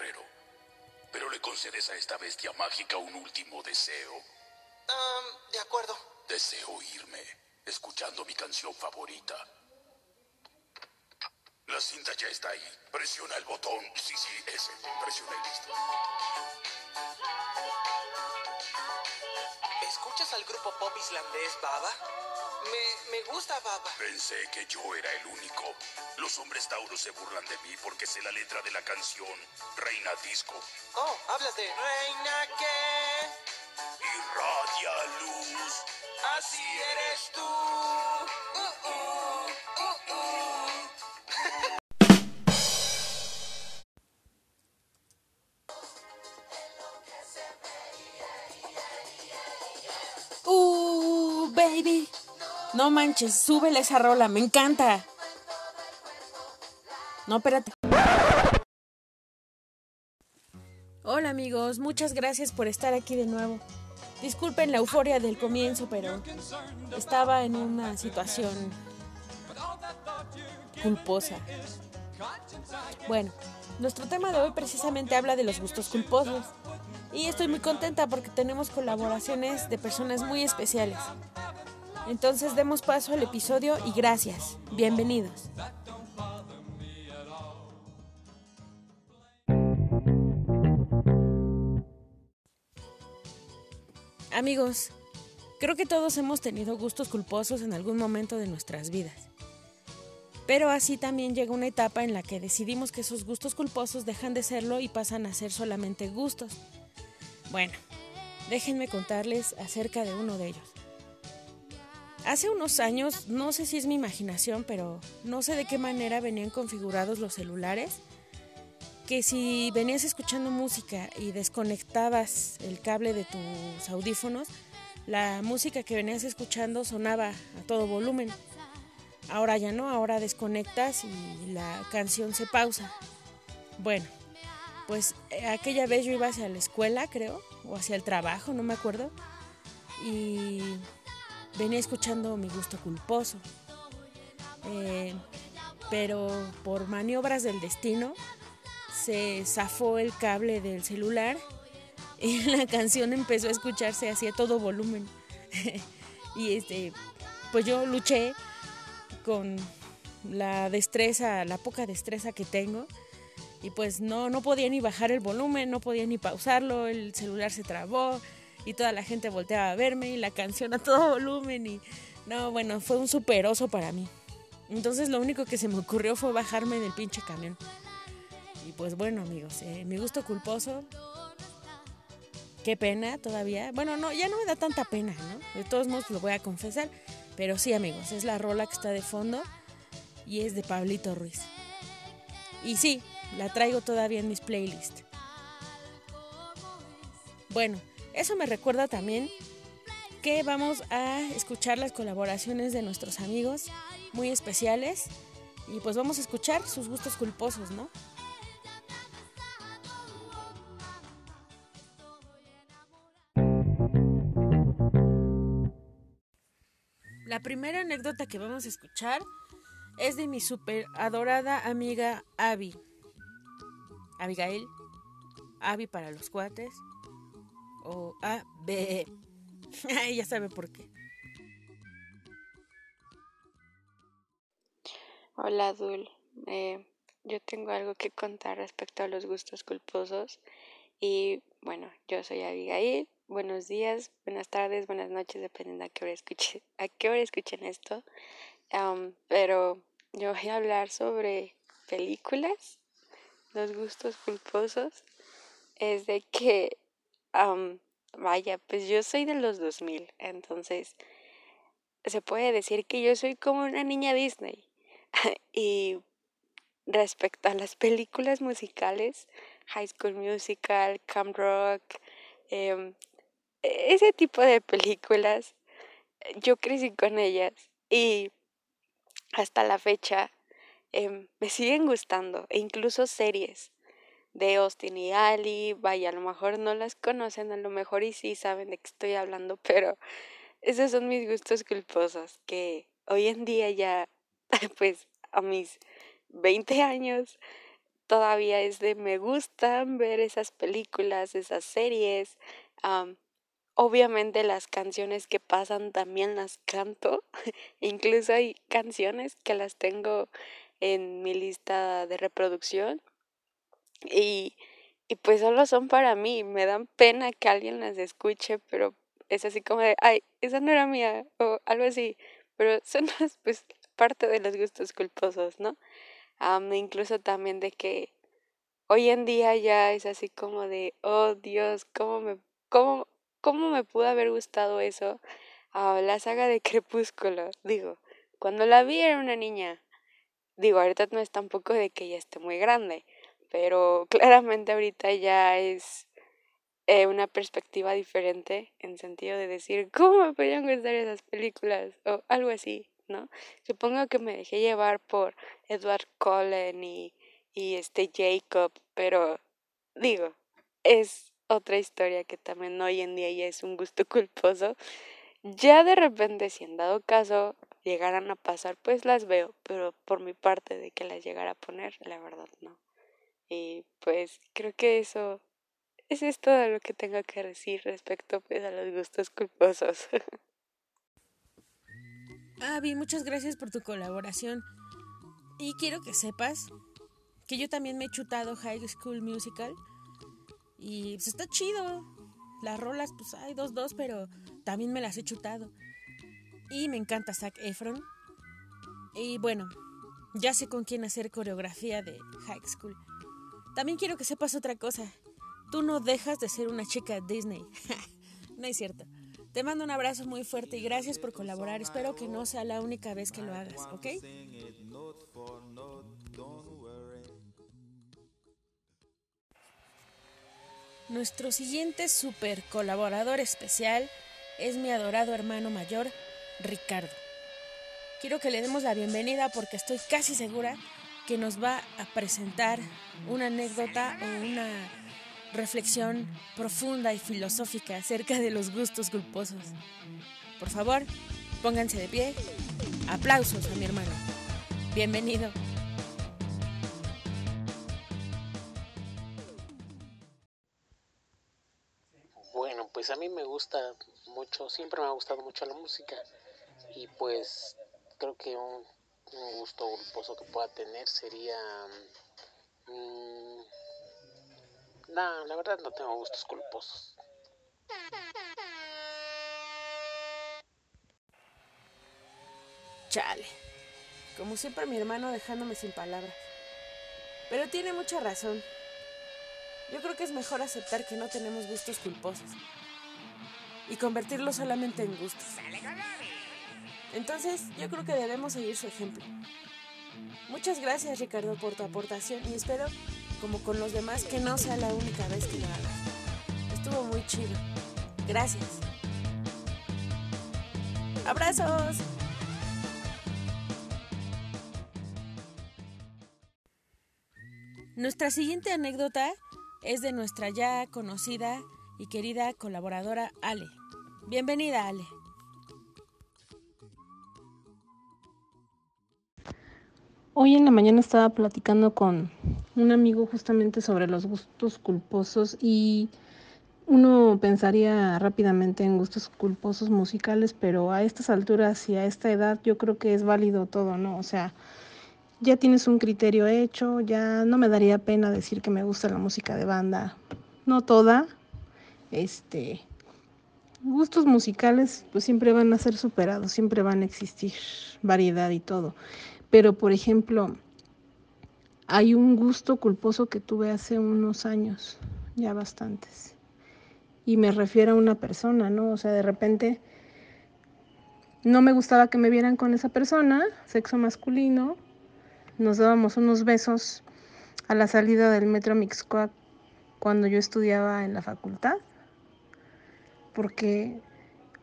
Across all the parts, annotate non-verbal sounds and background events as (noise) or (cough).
guerrero. Pero le concedes a esta bestia mágica un último deseo. Um, de acuerdo. Deseo irme, escuchando mi canción favorita. La cinta ya está ahí. Presiona el botón. Sí, sí, ese. Presiona y listo. ¿Escuchas al grupo pop islandés Baba? Me, gusta Baba. Pensé que yo era el único. Los hombres tauros se burlan de mí porque sé la letra de la canción Reina Disco. Oh, hablas de Reina que Irradia luz. así eres tú. No manches, súbele esa rola, me encanta. No, espérate. Hola amigos, muchas gracias por estar aquí de nuevo. Disculpen la euforia del comienzo, pero estaba en una situación culposa. Bueno, nuestro tema de hoy precisamente habla de los gustos culposos. Y estoy muy contenta porque tenemos colaboraciones de personas muy especiales. Entonces demos paso al episodio y gracias. Bienvenidos. Amigos, creo que todos hemos tenido gustos culposos en algún momento de nuestras vidas. Pero así también llega una etapa en la que decidimos que esos gustos culposos dejan de serlo y pasan a ser solamente gustos. Bueno, déjenme contarles acerca de uno de ellos. Hace unos años, no sé si es mi imaginación, pero no sé de qué manera venían configurados los celulares, que si venías escuchando música y desconectabas el cable de tus audífonos, la música que venías escuchando sonaba a todo volumen. Ahora ya no, ahora desconectas y la canción se pausa. Bueno, pues eh, aquella vez yo iba hacia la escuela, creo, o hacia el trabajo, no me acuerdo, y venía escuchando mi gusto culposo. Eh, pero por maniobras del destino se zafó el cable del celular (laughs) y la canción empezó a escucharse así a todo volumen. (laughs) y este, pues yo luché con la destreza, la poca destreza que tengo. Y pues no, no podía ni bajar el volumen, no podía ni pausarlo, el celular se trabó y toda la gente volteaba a verme y la canción a todo volumen y no, bueno, fue un super oso para mí. Entonces lo único que se me ocurrió fue bajarme del pinche camión. Y pues bueno amigos, eh, mi gusto culposo, qué pena todavía. Bueno, no, ya no me da tanta pena, ¿no? De todos modos lo voy a confesar. Pero sí amigos, es la rola que está de fondo y es de Pablito Ruiz. Y sí, la traigo todavía en mis playlists. Bueno, eso me recuerda también que vamos a escuchar las colaboraciones de nuestros amigos muy especiales y pues vamos a escuchar sus gustos culposos, ¿no? La primera anécdota que vamos a escuchar es de mi super adorada amiga Abby. Abigail, Abby para los cuates, o A, B. (laughs) ya sabe por qué. Hola, Dul. Eh, yo tengo algo que contar respecto a los gustos culposos. Y bueno, yo soy Abigail. Buenos días, buenas tardes, buenas noches, dependiendo a qué hora escuchen, a qué hora escuchen esto. Pero yo voy a hablar sobre películas, los gustos culposos. Es de que, um, vaya, pues yo soy de los 2000, entonces se puede decir que yo soy como una niña Disney. (laughs) y respecto a las películas musicales, High School Musical, Camp Rock, eh, ese tipo de películas, yo crecí con ellas y hasta la fecha eh, me siguen gustando, e incluso series de Austin y Ali, vaya, a lo mejor no las conocen, a lo mejor y sí saben de qué estoy hablando, pero esos son mis gustos culposos, que hoy en día ya, (laughs) pues a mis 20 años, todavía es de me gustan ver esas películas, esas series. obviamente las canciones que pasan también las canto. (laughs) Incluso hay canciones que las tengo en mi lista de reproducción. Y, y pues solo son para mí. Me dan pena que alguien las escuche, pero es así como de, ay, esa no era mía, o algo así. Pero son (laughs) pues parte de los gustos culposos, ¿no? incluso también de que hoy en día ya es así como de, oh Dios, ¿cómo me, cómo, cómo me pudo haber gustado eso? a la saga de (laughs) Crepúsculo, digo, cuando la vi era una niña. Digo, ahorita no es tampoco de que ya esté muy grande, pero (laughs) claramente ahorita ya es eh, una perspectiva diferente en sentido de decir, ¿cómo me podían gustar esas películas? O algo así. ¿no? Supongo que me dejé llevar por Edward Cullen y, y este Jacob, pero digo, es otra historia que también hoy en día ya es un gusto (laughs) culposo. Ya de repente, si en dado caso llegaran a pasar, pues las veo, pero por mi parte de que las llegara a poner, la verdad no. Y pues creo que eso, eso es todo lo que tengo que decir respecto pues a los gustos culposos. (laughs) Avi, muchas gracias por tu colaboración. Y quiero que sepas que yo también me he chutado High School Musical. Y pues está chido. Las rolas, pues hay dos, dos, pero también me las he chutado. Y me encanta Zac Efron. Y bueno, ya sé con quién hacer coreografía de High School. También quiero que sepas otra cosa. Tú no dejas de ser una chica Disney. (laughs) no es cierto. Te mando un abrazo muy fuerte y gracias por colaborar. Espero que no sea la única vez que lo hagas, ¿ok? Nuestro siguiente super colaborador especial es mi adorado hermano mayor, Ricardo. Quiero que le demos la bienvenida porque estoy casi segura que nos va a presentar una anécdota o una reflexión profunda y filosófica acerca de los gustos culposos. Por favor, pónganse de pie. Aplausos a mi hermano. Bienvenido. Bueno, pues a mí me gusta mucho, siempre me ha gustado mucho la música y pues creo que un, gusto culposo que pueda tener sería... Mm, no, la verdad no tengo gustos culposos. Chale. Como siempre mi hermano dejándome sin palabras. Pero tiene mucha razón. Yo creo que es mejor aceptar que no tenemos gustos culposos. Y convertirlos solamente en gustos. Entonces, yo creo que debemos seguir su ejemplo. Muchas gracias Ricardo por tu aportación y espero como con los demás, que no sea la única vez que lo hagas. Estuvo muy chido. Gracias. Abrazos. Nuestra siguiente anécdota es de nuestra ya conocida y querida colaboradora Ale. Bienvenida Ale. Hoy en la mañana estaba platicando con un amigo justamente sobre los gustos culposos y uno pensaría rápidamente en gustos culposos musicales, pero a estas alturas y a esta edad yo creo que es válido todo, ¿no? O sea, ya tienes un criterio hecho, ya no me daría pena decir que me gusta la música de banda, no toda, este, gustos musicales pues siempre van a ser superados, siempre van a existir variedad y todo. Pero, por ejemplo, hay un gusto culposo que tuve hace unos años, ya bastantes. Y me refiero a una persona, ¿no? O sea, de repente no me gustaba que me vieran con esa persona, sexo masculino. Nos dábamos unos besos a la salida del metro Mixcoac cuando yo estudiaba en la facultad. Porque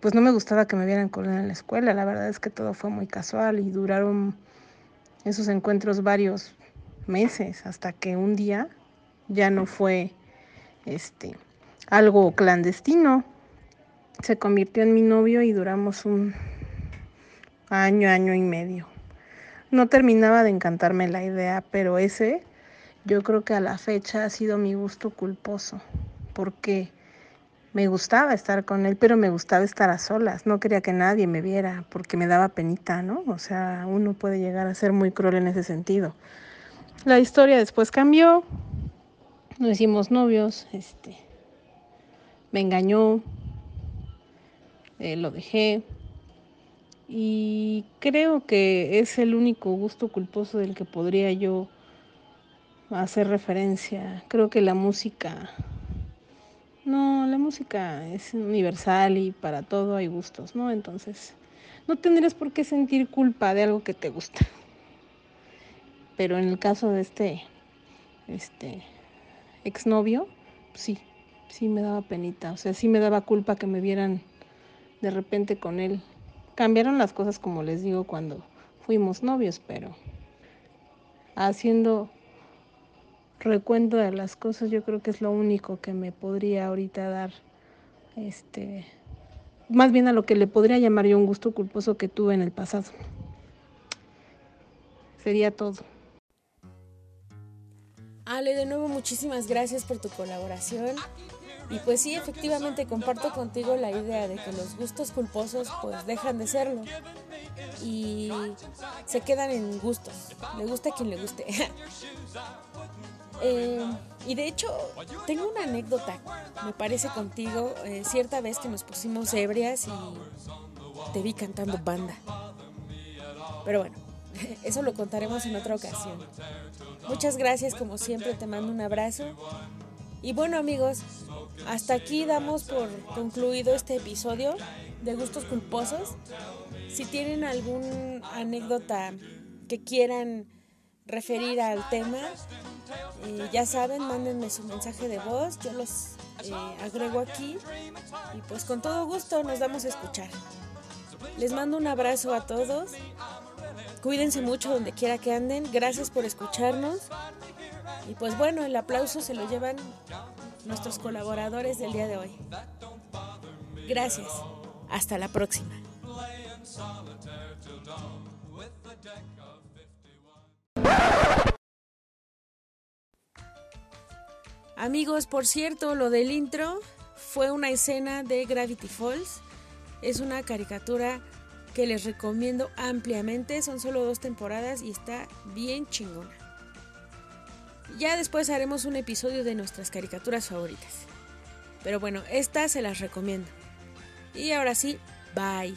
pues no me gustaba que me vieran con él en la escuela. La verdad es que todo fue muy casual y duraron esos encuentros varios meses hasta que un día ya no fue este algo clandestino. Se convirtió en mi novio y duramos un año, año y medio. No terminaba de encantarme la idea, pero ese yo creo que a la fecha ha sido mi gusto culposo, porque me gustaba estar con él, pero me gustaba estar a solas, no quería que nadie me viera, porque me daba penita, ¿no? O sea, uno puede llegar a ser muy cruel en ese sentido. La historia después cambió, nos hicimos novios, este, me engañó, eh, lo dejé, y creo que es el único gusto culposo del que podría yo hacer referencia. Creo que la música, no, la música es universal y para todo hay gustos, ¿no? Entonces, no tendrías por qué sentir culpa de algo que te gusta. Pero en el caso de este, este exnovio, sí, sí me daba penita, o sea, sí me daba culpa que me vieran de repente con él Cambiaron las cosas, como les digo, cuando fuimos novios, pero haciendo recuento de las cosas, yo creo que es lo único que me podría ahorita dar, este, más bien a lo que le podría llamar yo un gusto culposo que tuve en el pasado. Sería todo. Ale, de nuevo muchísimas gracias por tu colaboración. Y pues sí, efectivamente comparto contigo la idea de que los gustos culposos pues dejan de serlo y se quedan en gustos. Le gusta a quien le guste. (laughs) Eh, y de hecho, tengo una anécdota, me parece contigo, eh, cierta vez que nos pusimos ebrias y te vi cantando banda. Pero bueno, (laughs) eso lo contaremos en otra ocasión. Muchas gracias, como siempre, te mando un abrazo. Y bueno amigos, hasta aquí damos por concluido este episodio de gustos culposos. Si tienen alguna anécdota que quieran referir al tema, eh, ya saben, mándenme su mensaje de voz, yo los eh, agrego aquí y pues con todo gusto nos damos a escuchar. Les mando un abrazo a todos, cuídense mucho donde quiera que anden, gracias por escucharnos y pues bueno, el aplauso se lo llevan nuestros colaboradores del día de hoy. Gracias. Hasta la próxima. Amigos, por cierto, lo del intro fue una escena de Gravity Falls. Es una caricatura que les recomiendo ampliamente. Son solo dos temporadas y está bien chingona. Ya después haremos un episodio de nuestras caricaturas favoritas. Pero bueno, estas se las recomiendo. Y ahora sí, bye.